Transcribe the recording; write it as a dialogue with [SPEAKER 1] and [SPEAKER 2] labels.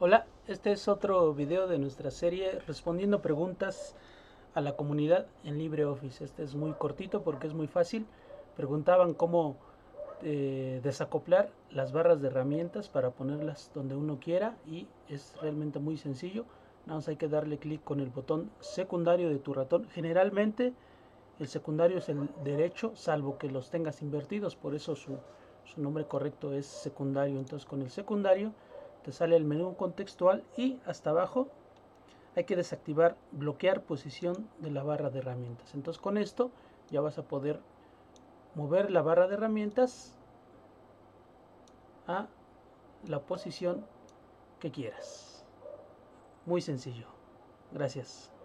[SPEAKER 1] Hola, este es otro video de nuestra serie respondiendo preguntas a la comunidad en LibreOffice. Este es muy cortito porque es muy fácil. Preguntaban cómo eh, desacoplar las barras de herramientas para ponerlas donde uno quiera y es realmente muy sencillo. Nada más hay que darle clic con el botón secundario de tu ratón. Generalmente el secundario es el derecho, salvo que los tengas invertidos, por eso su, su nombre correcto es secundario. Entonces con el secundario te sale el menú contextual y hasta abajo hay que desactivar bloquear posición de la barra de herramientas. Entonces con esto ya vas a poder mover la barra de herramientas a la posición que quieras. Muy sencillo. Gracias.